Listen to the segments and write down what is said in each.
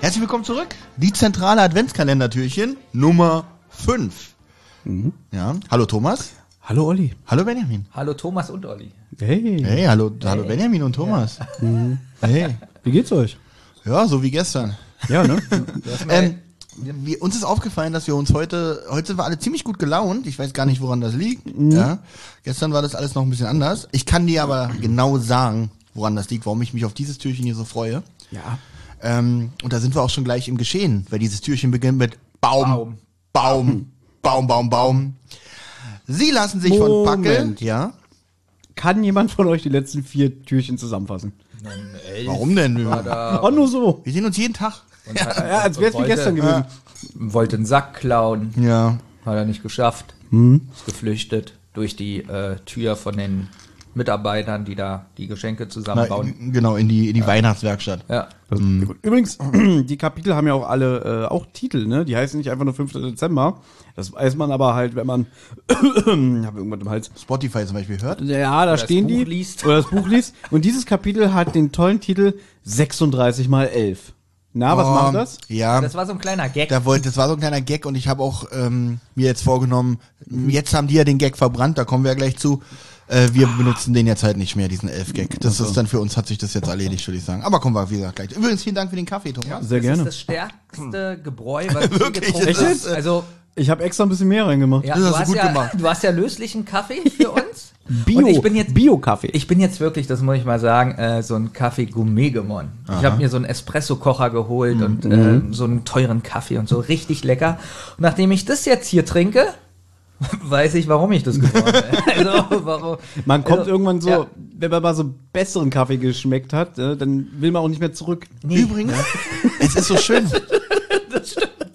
Herzlich willkommen zurück. Die zentrale Adventskalendertürchen Nummer 5. Ja. Hallo Thomas. Hallo Olli. Hallo Benjamin. Hallo Thomas und Olli. Hey. Hey, hallo, hallo Benjamin und Thomas. Hey. Wie geht's euch? Ja, so wie gestern. Ja, ne? Ähm, wir, uns ist aufgefallen, dass wir uns heute, heute sind wir alle ziemlich gut gelaunt. Ich weiß gar nicht, woran das liegt. Ja. Gestern war das alles noch ein bisschen anders. Ich kann dir aber genau sagen, woran das liegt, warum ich mich auf dieses Türchen hier so freue. ja. Ähm, und da sind wir auch schon gleich im Geschehen, weil dieses Türchen beginnt mit Baum, Baum, Baum, Baum, Baum. Sie lassen sich von Packel, Moment. ja. Kann jemand von euch die letzten vier Türchen zusammenfassen? Warum denn? War da Oh, nur so. Wir sehen uns jeden Tag. und hat, Ja, als wär's wie wollte- gestern gewesen. Wollte einen Sack klauen, Ja. hat er nicht geschafft. Ist geflüchtet durch die äh, Tür von den Mitarbeitern, die da die Geschenke Na, zusammenbauen. genau, in die, in die Weihnachtswerkstatt. Ja. Übrigens, die Kapitel haben ja auch alle äh, auch Titel, ne? Die heißen nicht einfach nur 5. Dezember. Das weiß man aber halt, wenn man hab irgendwas im Hals. Spotify zum Beispiel hört. Ja, da das stehen Buch die. liest. Oder das Buch liest. Und dieses Kapitel hat den tollen Titel 36 mal 11. Na, was Oh, macht das? Ja. Das war so ein kleiner Gag. Da wollte, das war so ein kleiner Gag und ich habe auch ähm, mir jetzt vorgenommen, jetzt haben die ja den Gag verbrannt, da kommen wir ja gleich zu. Äh, wir benutzen den jetzt halt nicht mehr, diesen Elf-Gag. Das ist dann für uns, hat sich das jetzt erledigt, würde ich sagen. Aber kommen wir, wie gesagt, gleich. Übrigens, vielen Dank für den Kaffee, Thomas. Sehr das gerne. ist das stärkste Gebräu, was Wirklich, getrunken ist habe. das, äh, Also, Ich habe extra ein bisschen mehr reingemacht. ja, Das du hast du hast, gut ja, gemacht. du hast ja löslichen Kaffee für uns. Bio, Und ich bin jetzt Bio-Kaffee. Ich bin jetzt wirklich, das muss ich mal sagen, äh, so ein Kaffee Gourmet gewonnen. Ich habe mir so einen Espresso-Kocher geholt und äh, so einen teuren Kaffee und so richtig lecker. Und nachdem ich das jetzt hier trinke, weiß ich, warum ich das gewonnen habe. Also, warum? Man kommt also, irgendwann so, ja. wenn man mal so besseren Kaffee geschmeckt hat, äh, dann will man auch nicht mehr zurück. Übrigens, es ist so schön.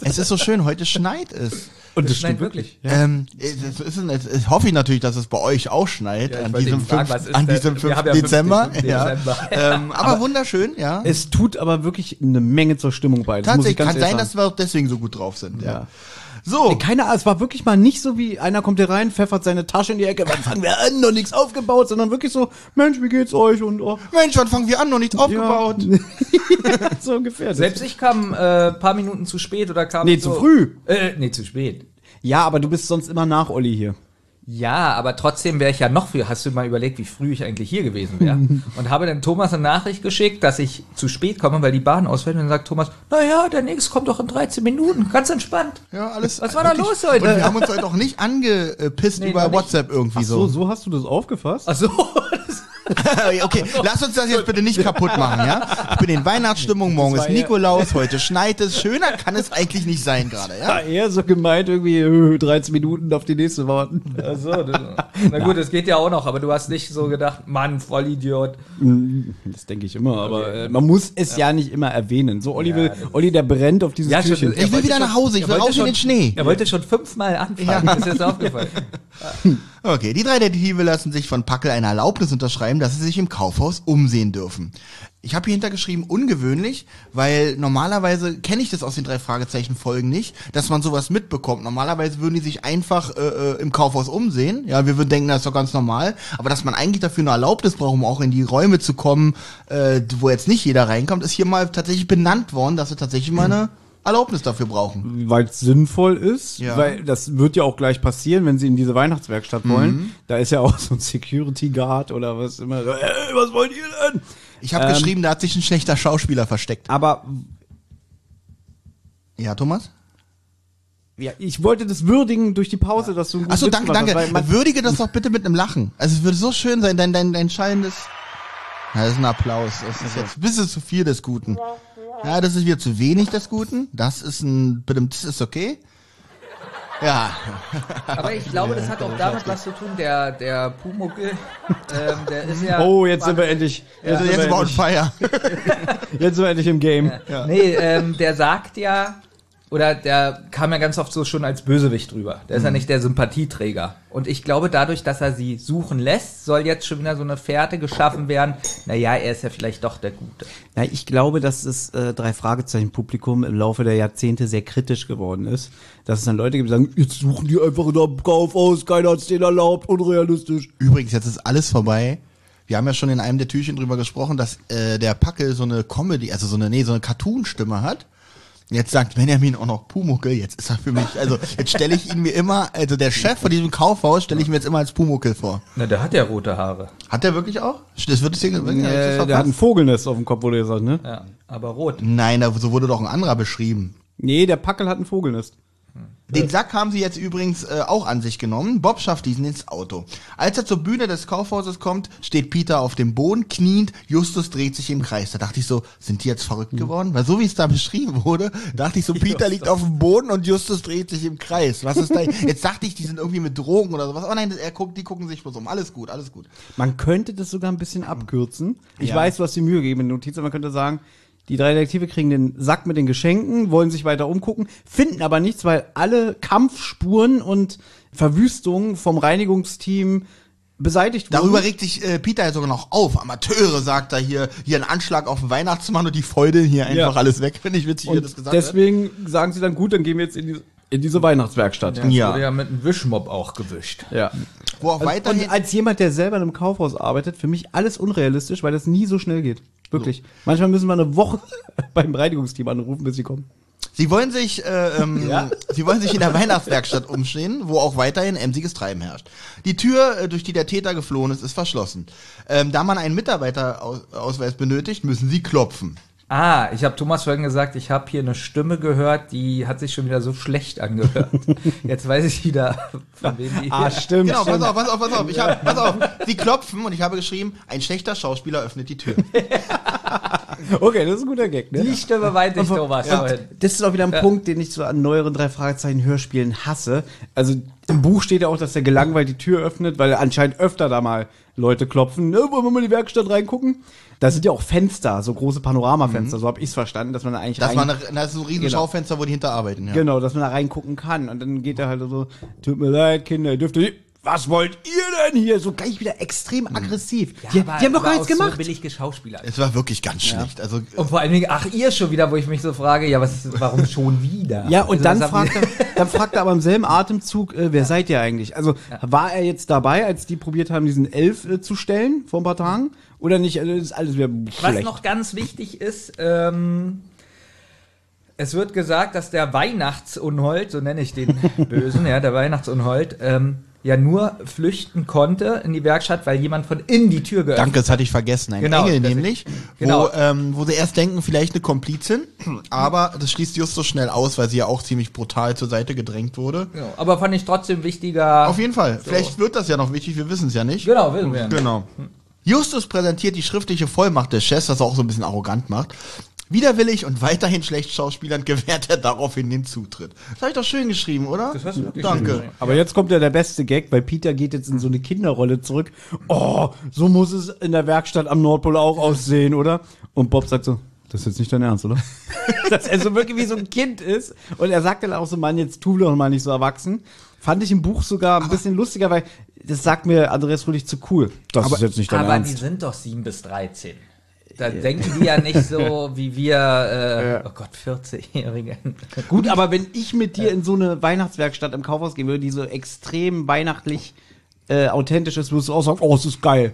Es ist so schön, heute schneit es. Und Das schneit wirklich. Ähm, es ist, es es hoffe ich natürlich, dass es bei euch auch schneit Ja, an diesem, fragen, 5, was ist an diesem wir 5. haben ja Dezember. 15. Ja. Dezember. Ähm, aber wunderschön, ja. Es tut aber wirklich eine Menge zur Stimmung bei. Das muss ich Tatsächlich ganz kann sein, ehrlich dass wir auch deswegen so gut drauf sind. Ja. So, sagen. Keine Ahnung, es war wirklich mal nicht so wie einer kommt hier rein, pfeffert seine Tasche in die Ecke, wann fangen wir an, noch nichts aufgebaut, sondern wirklich so, Mensch, wie geht's euch? Und oh, Mensch, wann fangen wir an? Noch nichts aufgebaut. Ja. so ungefähr. Selbst ich kam äh, paar Minuten zu spät oder kam Nee, so, zu früh. Äh, nee, zu spät. Ja, aber du bist sonst immer nach Olli hier. Ja, aber trotzdem wäre ich ja noch früher. Hast du mal überlegt, wie früh ich eigentlich hier gewesen wäre? und habe dann Thomas eine Nachricht geschickt, dass ich zu spät komme, weil die Bahn ausfällt. Und dann sagt Thomas, naja, der nächste kommt doch in 13 Minuten. Ganz entspannt. Ja, alles. Was war da los heute? Und wir haben uns heute auch nicht angepisst Nee, über noch nicht. WhatsApp irgendwie So, so. so hast du das aufgefasst? Ach so. okay, lass uns das jetzt bitte nicht kaputt machen, ja? Ich bin in Weihnachtsstimmung, morgen ist war ja- Nikolaus, heute schneit es. Schöner kann es eigentlich nicht sein gerade, ja? Ja, eher so gemeint, irgendwie äh, 13 Minuten auf die nächste warten. Ach so das, na gut, das geht ja auch noch, aber du hast nicht so gedacht, Mann, Vollidiot. Das denke ich immer, aber äh, man muss es ja. nicht immer erwenen. So, Olli, Ja, will, Olli der brennt auf dieses Ja, Türchen. Ich will wieder schon- nach Hause, ich will raus in schon- den Schnee. Er wollte schon fünfmal anfangen, ist jetzt aufgefallen. Okay, die drei Detektive lassen sich von Packel eine Erlaubnis unterschreiben, dass sie sich im Kaufhaus umsehen dürfen. Ich habe hier hintergeschrieben, ungewöhnlich, weil normalerweise kenne ich das aus den drei Fragezeichen Folgen nicht, dass man sowas mitbekommt. Normalerweise würden die sich einfach äh, äh, im Kaufhaus umsehen. Ja, wir würden denken, das ist doch ganz normal. Aber dass man eigentlich dafür eine Erlaubnis braucht, um auch in die Räume zu kommen, äh, wo jetzt nicht jeder reinkommt, ist hier mal tatsächlich benannt worden, dass sie tatsächlich mal eine Erlaubnis dafür brauchen. Weil es sinnvoll ist, Ja. weil das wird ja auch gleich passieren, wenn sie in diese Weihnachtswerkstatt wollen. Da ist ja auch so ein Security Guard oder was immer. so, Hey, was wollt ihr denn? Ich habe Ähm. geschrieben, da hat sich ein schlechter Schauspieler versteckt. Aber Ja, Thomas? ja, ich wollte das würdigen durch die Pause, dass du guten Achso, Witz danke, danke. Würdige das doch bitte mit einem Lachen. Also es würde so schön sein, dein, dein, dein schallendes. Ja, das ist ein Applaus. Das ist jetzt ein bisschen zu viel des Guten. Ja, das ist wieder zu wenig des Guten. Das ist ein, das ist okay. Ja, Aber ich glaube, das hat auch damit was zu tun, der, der Pumuckel, ähm, der ist ja... Oh, jetzt sind wir endlich. Jetzt, also sind, jetzt wir ist on endlich fire. jetzt sind wir endlich im Game. Nee, ähm, der sagt ja, oder der kam ja ganz oft so schon als Bösewicht drüber. Der ist Mhm. ja nicht der Sympathieträger. Und ich glaube, dadurch, dass er sie suchen lässt, soll jetzt schon wieder so eine Fährte geschaffen werden. Naja, er ist ja vielleicht doch der Gute. Ja, ich glaube, dass das äh, drei Fragezeichen Publikum im Laufe der Jahrzehnte sehr kritisch geworden ist. Dass es dann Leute gibt, die sagen, jetzt suchen die einfach in der Kaufhaus, keiner hat's denen erlaubt, unrealistisch. Übrigens, jetzt ist alles vorbei. Wir haben ja schon in einem der Türchen drüber gesprochen, dass äh, der Packel so eine Comedy, also so eine, nee, so eine Cartoon-Stimme hat. Jetzt sagt Benjamin auch noch Pumuckel, jetzt ist er für mich, also jetzt stelle ich ihn mir immer, also der Chef von diesem Kaufhaus stelle ich mir jetzt immer als Pumuckel vor. Na, der hat ja rote Haare. Hat der wirklich auch? Das wird es hier, Äh, der hat ein Vogelnest auf dem Kopf, wurde gesagt, ne? Ja, aber rot. Nein, da, so wurde doch ein anderer beschrieben. Nee, der Packel hat ein Vogelnest. Den Sack haben sie jetzt übrigens äh, auch an sich genommen. Bob schafft diesen ins Auto. Als er zur Bühne des Kaufhauses kommt, steht Peter auf dem Boden, kniend. Justus dreht sich im Kreis. Da dachte ich so, sind die jetzt verrückt geworden? Weil so wie es da beschrieben wurde, dachte ich so, Peter liegt auf dem Boden und Justus dreht sich im Kreis. Was ist da? Jetzt dachte ich, die sind irgendwie mit Drogen oder sowas. Aber nein, er guckt, die gucken sich bloß um. Alles gut, alles gut. Man könnte das sogar ein bisschen abkürzen. Ich Ja. weiß, du hast die Mühe gegeben in den Notizen, man könnte sagen, die drei Detektive kriegen den Sack mit den Geschenken, wollen sich weiter umgucken, finden aber nichts, weil alle Kampfspuren und Verwüstungen vom Reinigungsteam beseitigt wurden. Darüber regt sich äh, Peter ja sogar noch auf. Amateure, sagt er hier. Hier ein Anschlag auf den Weihnachtsmann und die feudeln hier einfach Ja. alles weg. Finde ich witzig, wie er und das gesagt hat. deswegen sagen sie dann, gut, dann gehen wir jetzt in, die, in diese Weihnachtswerkstatt. Ja. Ja. Wurde ja mit einem Wischmob auch gewischt. Ja. Wo auch weiterhin... Und als jemand, der selber in einem Kaufhaus arbeitet, für mich alles unrealistisch, weil das nie so schnell geht. Wirklich. Manchmal müssen wir eine Woche beim Reinigungsteam anrufen, bis sie kommen. Sie wollen sich, äh, ähm, sie wollen sich in der Weihnachtswerkstatt umstehen, wo auch weiterhin emsiges Treiben herrscht. Die Tür, äh, durch die der Täter geflohen ist, ist verschlossen. Ähm, da man einen Mitarbeiterausweis benötigt, müssen sie klopfen. Ah, ich habe Thomas vorhin gesagt, ich habe hier eine Stimme gehört, die hat sich schon wieder so schlecht angehört. Jetzt weiß ich wieder, von wem die. Ah, stimmt. Genau, pass auf, pass auf, pass auf. Ich hab, pass auf. Sie klopfen und ich habe geschrieben, ein schlechter Schauspieler öffnet die Tür. Okay, das ist ein guter Gag, ne? Die Stimme meinte ich, Thomas. vorhin. Das ist auch wieder ein Punkt, den ich so an neueren drei Fragezeichen Hörspielen hasse. Also im Buch steht ja auch, dass der gelangweilt die Tür öffnet, weil anscheinend öfter da mal Leute klopfen. Ne, wollen wir mal in die Werkstatt reingucken? Da sind ja auch Fenster, so große Panoramafenster. So habe ich es verstanden, dass man da eigentlich Das, rein war eine, das ist so ein riesen Genau. Schaufenster, wo die hinterarbeiten. Ja. Genau, dass man da reingucken kann. Und dann geht er halt so, tut mir leid, Kinder, ihr dürft nicht. Was wollt ihr denn hier? So gleich wieder extrem aggressiv. die, aber- die haben doch gar nichts gemacht. So billig geschauspielert. Es war wirklich ganz schlecht. Also, Und vor allen Dingen, ach, ihr schon wieder, wo ich mich so frage, ja, was, warum schon wieder? Ja, und Also, dann fragt, er, dann fragt er aber im selben Atemzug, äh, wer seid ihr eigentlich? Also war er jetzt dabei, als die probiert haben, diesen Elf äh, zu stellen vor ein paar Tagen? Oder nicht? Also, das ist alles wieder Was schlecht. noch ganz wichtig ist, ähm, es wird gesagt, dass der Weihnachtsunhold, so nenne ich den Bösen, ja, der Weihnachtsunhold, ähm, ja nur flüchten konnte in die Werkstatt, weil jemand von innen die Tür geöffnet Danke, das hatte ich vergessen. Ein Genau, Engel nämlich, genau. wo, ähm, wo sie erst denken, vielleicht eine Komplizin, aber das schließt just so schnell aus, weil sie ja auch ziemlich brutal zur Seite gedrängt wurde. Genau, aber fand ich trotzdem wichtiger. Auf jeden Fall. Vielleicht wird das ja noch wichtig, wir wissen es ja nicht. Genau, wissen wir. Genau. Justus präsentiert die schriftliche Vollmacht des Chefs, was er auch so ein bisschen arrogant macht. Widerwillig und weiterhin schlecht Schauspielern gewährt er daraufhin den Zutritt. Das habe ich doch schön geschrieben, oder? Das hast du wirklich schön Danke. geschrieben. Aber jetzt kommt ja der beste Gag, weil Peter geht jetzt in so eine Kinderrolle zurück. Oh, so muss es in der Werkstatt am Nordpol auch aussehen, oder? Und Bob sagt so, das ist jetzt nicht dein Ernst, oder? Dass er so wirklich wie so ein Kind ist. Und er sagt dann auch so, Mann, jetzt tu doch mal nicht so erwachsen. Fand ich im Buch sogar ein bisschen lustiger, weil das sagt mir Andreas Fröhlich zu cool. Das ist jetzt nicht dein Aber die Ernst. sind doch 7 bis 13. Da denken die ja nicht so wie wir, äh, oh Gott, 40-Jährigen. Gut, aber wenn ich mit dir in so eine Weihnachtswerkstatt im Kaufhaus gehen würde, die so extrem weihnachtlich äh, authentisch ist, würdest du auch sagen, oh, es ist geil.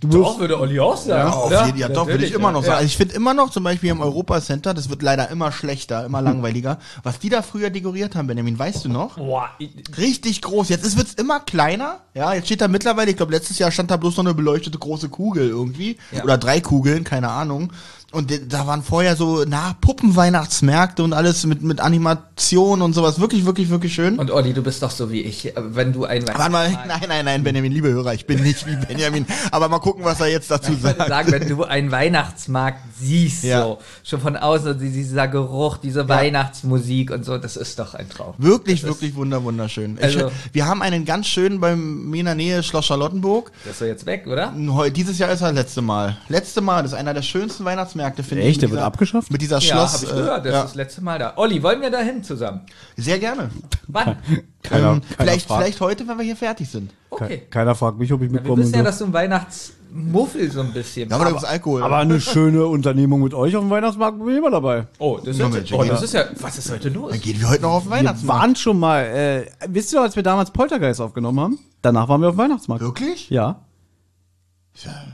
Du wirst, würde Olli auch sagen. Ja, auf jeden, ja doch, würde ich immer noch sagen. Also ich finde immer noch, zum Beispiel im Europa Center, das wird leider immer schlechter, immer langweiliger. Was die da früher dekoriert haben, Benjamin, weißt du noch? Boah, ich- Richtig groß. Jetzt wird es immer kleiner. Ja, jetzt steht da mittlerweile, ich glaube, letztes Jahr stand da bloß noch eine beleuchtete große Kugel irgendwie. Ja. Oder drei Kugeln, keine Ahnung. Und da waren vorher so, na, Puppenweihnachtsmärkte und alles mit, mit Animation und sowas. Wirklich, wirklich, wirklich schön. Und Olli, du bist doch so wie ich. Wenn du ein Warte mal, nein, nein, nein, Benjamin, liebe Hörer, ich bin nicht wie Benjamin. Aber mal gucken, was er jetzt dazu Ich würde sagt. sagen, wenn du einen Weihnachtsmarkt siehst, Ja. so, schon von außen, die- dieser Geruch, diese Weihnachtsmusik und so, das ist doch ein Traum. Wirklich, wirklich wunder, wunderschön. Ich, Also- wir haben einen ganz schönen beim mir in der Nähe Schloss Charlottenburg. Das ist so jetzt weg, oder? Heu- Dieses Jahr ist er das letzte Mal. Letzte Mal, das ist einer der schönsten Weihnachtsmärkte, finde ich. Echt? Der mit wird dieser- abgeschafft? Mit dieser Ja, Schloss. habe ich äh, gehört. Das ja. ist das letzte Mal da. Olli, wollen wir da hin zusammen? Sehr gerne. Wann? Keiner- ähm, keiner vielleicht, fragt. vielleicht heute, wenn wir hier fertig sind. Okay. Keiner fragt mich, ob ich Wir mitkomme. wissen ja, dass du ein Weihnachtsmuffel so ein bisschen Ja, aber da bist. gibt's Alkohol. Aber eine schöne Unternehmung mit euch auf dem Weihnachtsmarkt bin ich immer dabei. Oh, das ist, jetzt, Mensch, oh, das ist ja. Was ist heute los? dann gehen wir heute noch auf den Wir Weihnachtsmarkt. waren schon mal, äh, wisst ihr, als wir damals Poltergeist aufgenommen haben? Danach waren wir auf dem Weihnachtsmarkt. Wirklich? Ja.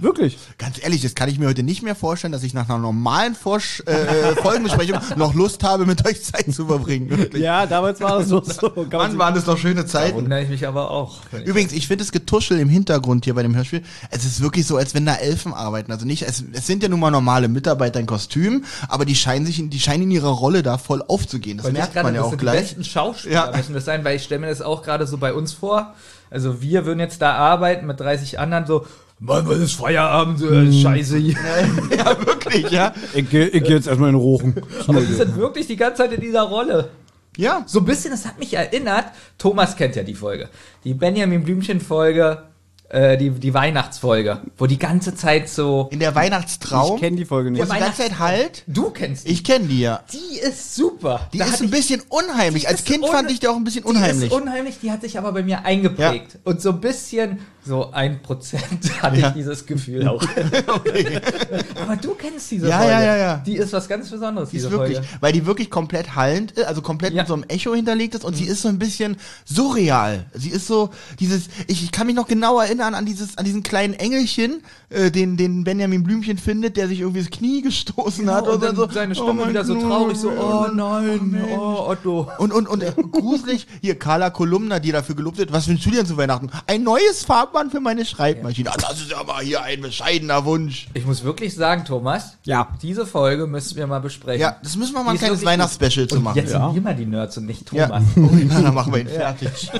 Wirklich. Ganz ehrlich, das kann ich mir heute nicht mehr vorstellen, dass ich nach einer normalen Vorsch äh, Folgenbesprechung noch Lust habe, mit euch Zeit zu verbringen. Wirklich. Ja, damals war das so. so. Kann man Mann, waren das doch schöne Da Zeiten. wundere ich mich aber auch. Übrigens, ich finde das Getuschel im Hintergrund hier bei dem Hörspiel, es ist wirklich so, als wenn da Elfen arbeiten. Also nicht, es, es sind ja nun mal normale Mitarbeiter in Kostüm, aber die scheinen sich, in, die scheinen in ihrer Rolle da voll aufzugehen. Das Weil ich merkt man ja das auch sind Die gleich. besten Schauspieler Ja. müssen das sein, weil ich stelle mir das auch gerade so bei uns vor. Also wir würden jetzt da arbeiten mit 30 anderen so, Mann, was ist Feierabend, äh, Scheiße hier. ja, wirklich, ja. Ich, geh- ich jetzt erstmal in den Rochen. Aber die sind wirklich die ganze Zeit in dieser Rolle. Ja. So ein bisschen, das hat mich erinnert, Thomas kennt ja die Folge. Die Benjamin Blümchen-Folge, äh, die, die Weihnachtsfolge, wo die ganze Zeit so. In der Weihnachtstraum. Ich kenne die Folge nicht. wo die ganze Zeit halt. Du kennst die. Ich kenne die ja. Die ist super. Die Da ist hatte ein ich- bisschen unheimlich. die Als ist Kind un- fand ich die auch ein bisschen Die unheimlich. ist unheimlich, die hat sich aber bei mir eingeprägt. Und so ein bisschen, so ein Prozent hatte Ja. ich dieses Gefühl auch. aber du kennst diese Ja, Folge. ja, ja, ja. Die ist was ganz Besonderes, Die ist diese wirklich, Folge. weil die wirklich komplett hallend ist, also komplett Ja. mit so einem Echo hinterlegt ist und sie ist so ein bisschen surreal. Sie ist so dieses, ich, ich kann mich noch genau erinnern an dieses, an diesen kleinen Engelchen, äh, den, den Benjamin Blümchen findet, der sich irgendwie das Knie gestoßen hat und und dann so. seine oh Stimme mein wieder so traurig, so, oh nein, Mensch. oh Otto. Und, und, und äh, gruselig, hier Carla Kolumna, die dafür gelobt wird, was wünschst du dir denn zu Weihnachten? Ein neues Farbband für meine Schreibmaschine. Ah, das ist aber hier ein bescheidener Wunsch. Ich muss wirklich sagen, Thomas, Ja. diese Folge müssen wir mal besprechen. Ja, das müssen wir mal Die ein ist kleines wirklich Weihnachtsspecial zu machen. jetzt Ja. sind wir mal die Nerds und nicht Ja, Thomas. oh, ja, dann machen wir ihn fertig.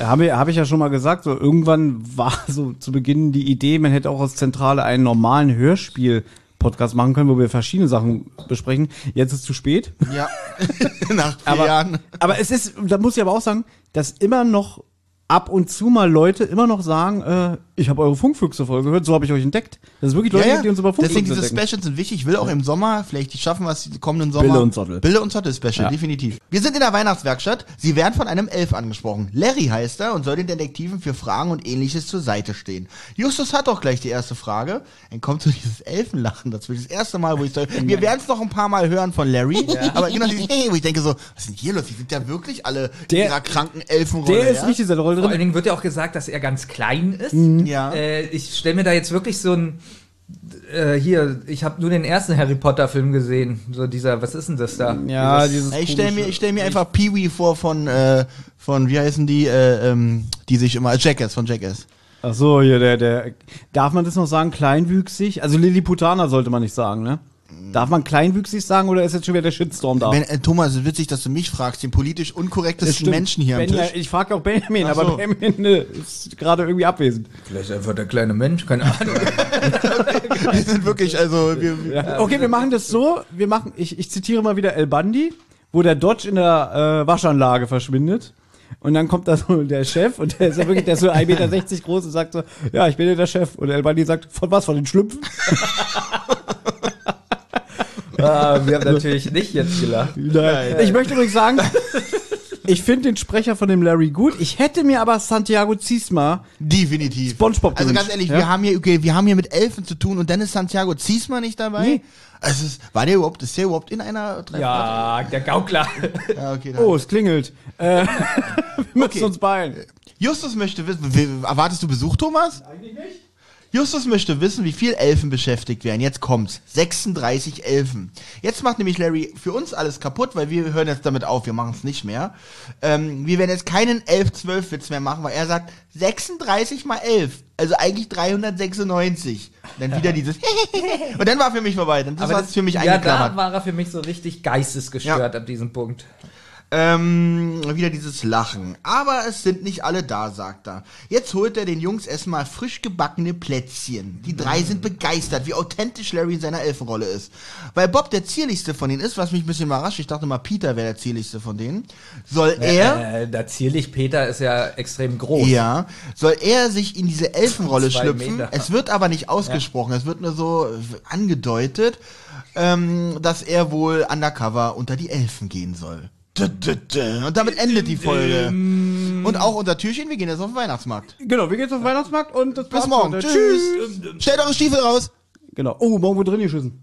Habe hab ich ja schon mal gesagt, so irgendwann war so zu Beginn die Idee, man hätte auch aus Zentrale einen normalen Hörspiel-Podcast machen können, wo wir verschiedene Sachen besprechen. Jetzt ist es zu spät. Ja, nach vier Aber, Jahren. aber es ist, da muss ich aber auch sagen, dass immer noch ab und zu mal Leute immer noch sagen, äh, ich habe eure Funkfüchse-Folge gehört, so habe ich euch entdeckt. Das ist wirklich Leute, Ja, ja. die uns über Funkfüchse Deswegen diese entdecken. Specials sind wichtig. Ich will auch im Sommer, vielleicht die schaffen wir es die kommenden Sommer. Bille und Zottel. Bille und Zottel Special, Ja. definitiv. Wir sind in der Weihnachtswerkstatt. Sie werden von einem Elf angesprochen. Larry heißt er und soll den Detektiven für Fragen und ähnliches zur Seite stehen. Justus hat auch gleich die erste Frage. Dann kommt so dieses Elfenlachen dazwischen. Das erste Mal, wo ich sage, wir werden es noch ein paar Mal hören von Larry. Aber genau dieses, hey, wo ich denke so, was ist denn hier los? Die sind ja wirklich alle in Der- ihrer kranken Elfenrolle. Der ist nicht in dieser Rolle Vor allen drin. Dingen wird ja auch gesagt, dass er ganz klein ist. Ja. Äh, ich stelle mir da jetzt wirklich so ein äh, hier, ich habe nur den ersten Harry Potter Film gesehen. So dieser, was ist denn das da? Ja, dieses Ich stelle mir, ich stell mir einfach Pee-Wee vor von, äh, von, wie heißen die, äh, ähm, die sich immer, Jackass, von Jackass. Ach so, hier, der, der, darf man das noch sagen, kleinwüchsig? Also Lilliputaner sollte man nicht sagen, ne? Darf man kleinwüchsig sagen oder ist jetzt schon wieder der Shitstorm da? Ben, äh, Thomas, es ist witzig, dass du mich fragst, den politisch unkorrektesten. Menschen hier am ben, Tisch. Ich frage auch Benjamin, Ach so. aber Benjamin äh, ist gerade irgendwie abwesend. Vielleicht einfach der kleine Mensch, keine Ahnung. Wir sind wirklich, also, wir, wir Ja. Okay, wir machen das so. Wir machen, ich, ich zitiere mal wieder El Bandi, wo der Dodge in der äh, Waschanlage verschwindet. Und dann kommt da so der Chef und der ist ja wirklich, der ist so 1,60 Meter groß und sagt so, ja, ich bin ja der Chef. Und El Bandi sagt, von was? Von den Schlümpfen? ah, wir haben natürlich nicht jetzt gelacht. Nein. Ich möchte übrigens sagen, ich finde den Sprecher von dem Larry gut. Ich hätte mir aber Santiago Ziesma definitiv. SpongeBob Also ganz ehrlich, ja? wir haben hier, okay, wir haben hier mit Elfen zu tun und dann ist Santiago Ziesma nicht dabei. Nee. Also, es ist, war der überhaupt, ist der überhaupt in einer Ja, der Gaukler. ja okay, dann. Oh, es klingelt. Äh, wir müssen Okay. uns beeilen. Justus möchte wissen, erwartest du Besuch, Thomas? Eigentlich nicht. Justus möchte wissen, wie viel Elfen beschäftigt werden. Jetzt kommt's. 36 Elfen. Jetzt macht nämlich Larry für uns alles kaputt, weil wir hören jetzt damit auf, wir machen es nicht mehr. Ähm, wir werden jetzt keinen 11-12-Witz mehr machen, weil er sagt 36 mal 11. Also eigentlich 396. Dann wieder dieses Und dann war für mich vorbei. Dann das war für mich ja, eingeklammert. da war er für mich so richtig geistesgestört ab diesem Punkt. Ähm, wieder dieses Lachen. Aber es sind nicht alle da, sagt er. Jetzt holt er den Jungs erstmal frisch gebackene Plätzchen. Die drei sind begeistert, wie authentisch Larry in seiner Elfenrolle ist. Weil Bob der zierlichste von denen ist, was mich ein bisschen überrascht, ich dachte mal, Peter wäre der zierlichste von denen, soll er, Äh, da zierlich Peter ist ja extrem groß. ja, soll er sich in diese Elfenrolle schlüpfen. Meter. Es wird aber nicht ausgesprochen, es wird nur so angedeutet, ähm, dass er wohl undercover unter die Elfen gehen soll. Und damit endet die Folge. Und auch unser Türchen, wir gehen jetzt auf den Weihnachtsmarkt. Genau, wir gehen zum Weihnachtsmarkt und das Bis morgen. heute. Tschüss. Stellt eure Stiefel raus. Genau. Oh, morgen wird drin geschissen.